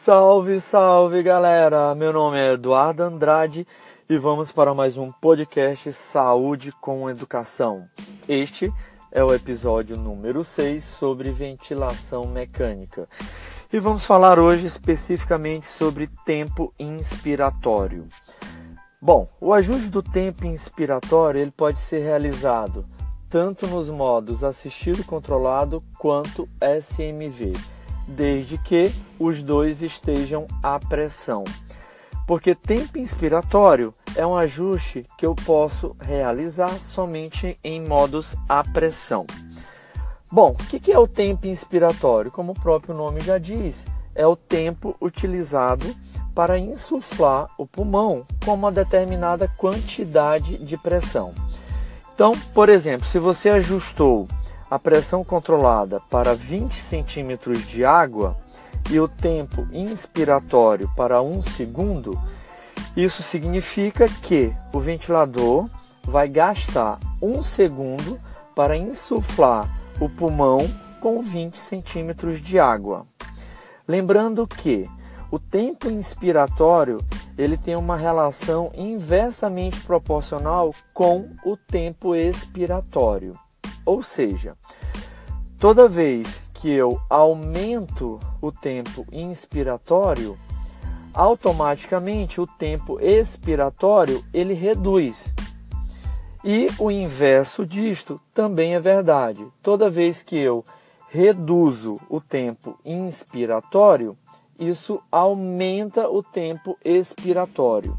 Salve, salve galera! Meu nome é Eduardo Andrade e vamos para mais um podcast Saúde com Educação. Este é o episódio número 6 sobre ventilação mecânica. E vamos falar hoje especificamente sobre tempo inspiratório. Bom, o ajuste do tempo inspiratório ele pode ser realizado tanto nos modos assistido controlado quanto SMV desde que os dois estejam à pressão. Porque tempo inspiratório é um ajuste que eu posso realizar somente em modos à pressão. Bom, o que é o tempo inspiratório? Como o próprio nome já diz, é o tempo utilizado para insuflar o pulmão com uma determinada quantidade de pressão. Então, por exemplo, se você ajustou a pressão controlada para 20 centímetros de água e o tempo inspiratório para um segundo, isso significa que o ventilador vai gastar um segundo para insuflar o pulmão com 20 centímetros de água. Lembrando que o tempo inspiratório ele tem uma relação inversamente proporcional com o tempo expiratório. Ou seja, toda vez que eu aumento o tempo inspiratório, automaticamente o tempo expiratório ele reduz. E o inverso disto também é verdade. Toda vez que eu reduzo o tempo inspiratório, isso aumenta o tempo expiratório.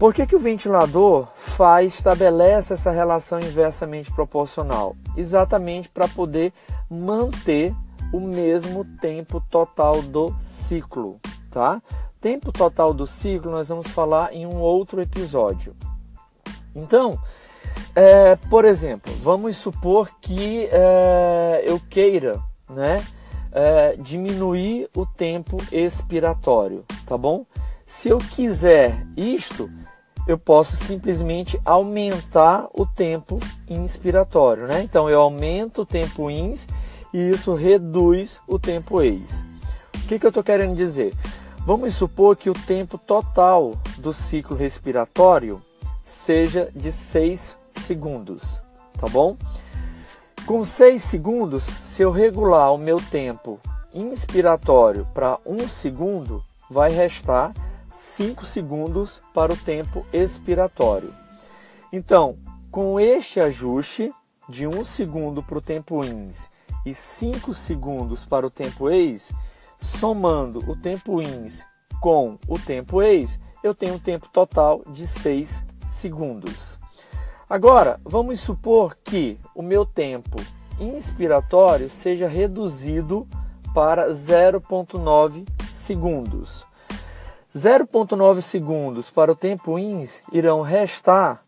Por que, que o ventilador faz, estabelece essa relação inversamente proporcional? Exatamente para poder manter o mesmo tempo total do ciclo, tá? Tempo total do ciclo nós vamos falar em um outro episódio. Então, é, por exemplo, vamos supor que é, eu queira, né, é, diminuir o tempo expiratório, tá bom? Se eu quiser isto, eu posso simplesmente aumentar o tempo inspiratório, né? Então eu aumento o tempo ins e isso reduz o tempo ex. O que, que eu estou querendo dizer? Vamos supor que o tempo total do ciclo respiratório seja de 6 segundos, tá bom? Com 6 segundos, se eu regular o meu tempo inspiratório para 1 segundo, vai restar 5 segundos para o tempo expiratório. Então, com este ajuste de 1 segundo para o tempo ins e 5 segundos para o tempo ex, somando o tempo ins com o tempo ex, eu tenho um tempo total de 6 segundos. Agora, vamos supor que o meu tempo inspiratório seja reduzido para 0,9 segundos. 0,9 segundos para o tempo ins irão restar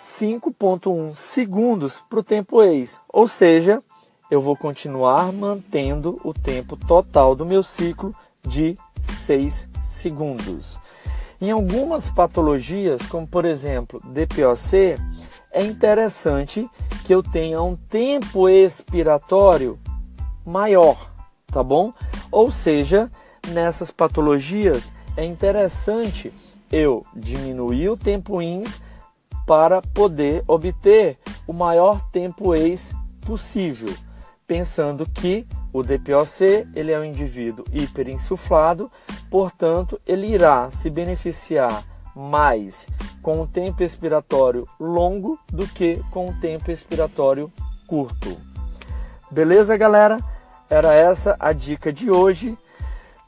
5,1 segundos para o tempo ex, ou seja, eu vou continuar mantendo o tempo total do meu ciclo de 6 segundos. Em algumas patologias, como por exemplo DPOC, é interessante que eu tenha um tempo expiratório maior, tá bom? Ou seja, nessas patologias é interessante eu diminuir o tempo ins para poder obter o maior tempo ex possível, pensando que o DPOC ele é um indivíduo hiperinsuflado, portanto, ele irá se beneficiar mais com o tempo expiratório longo do que com o tempo expiratório curto. Beleza, galera? Era essa a dica de hoje.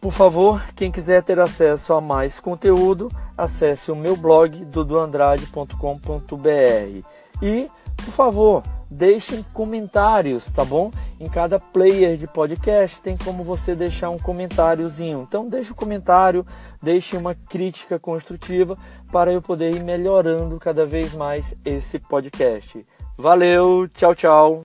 Por favor, quem quiser ter acesso a mais conteúdo, acesse o meu blog duduandrade.com.br e, por favor, deixem comentários, tá bom? Em cada player de podcast tem como você deixar um comentáriozinho. Então deixe um comentário, deixe uma crítica construtiva para eu poder ir melhorando cada vez mais esse podcast. Valeu, tchau, tchau.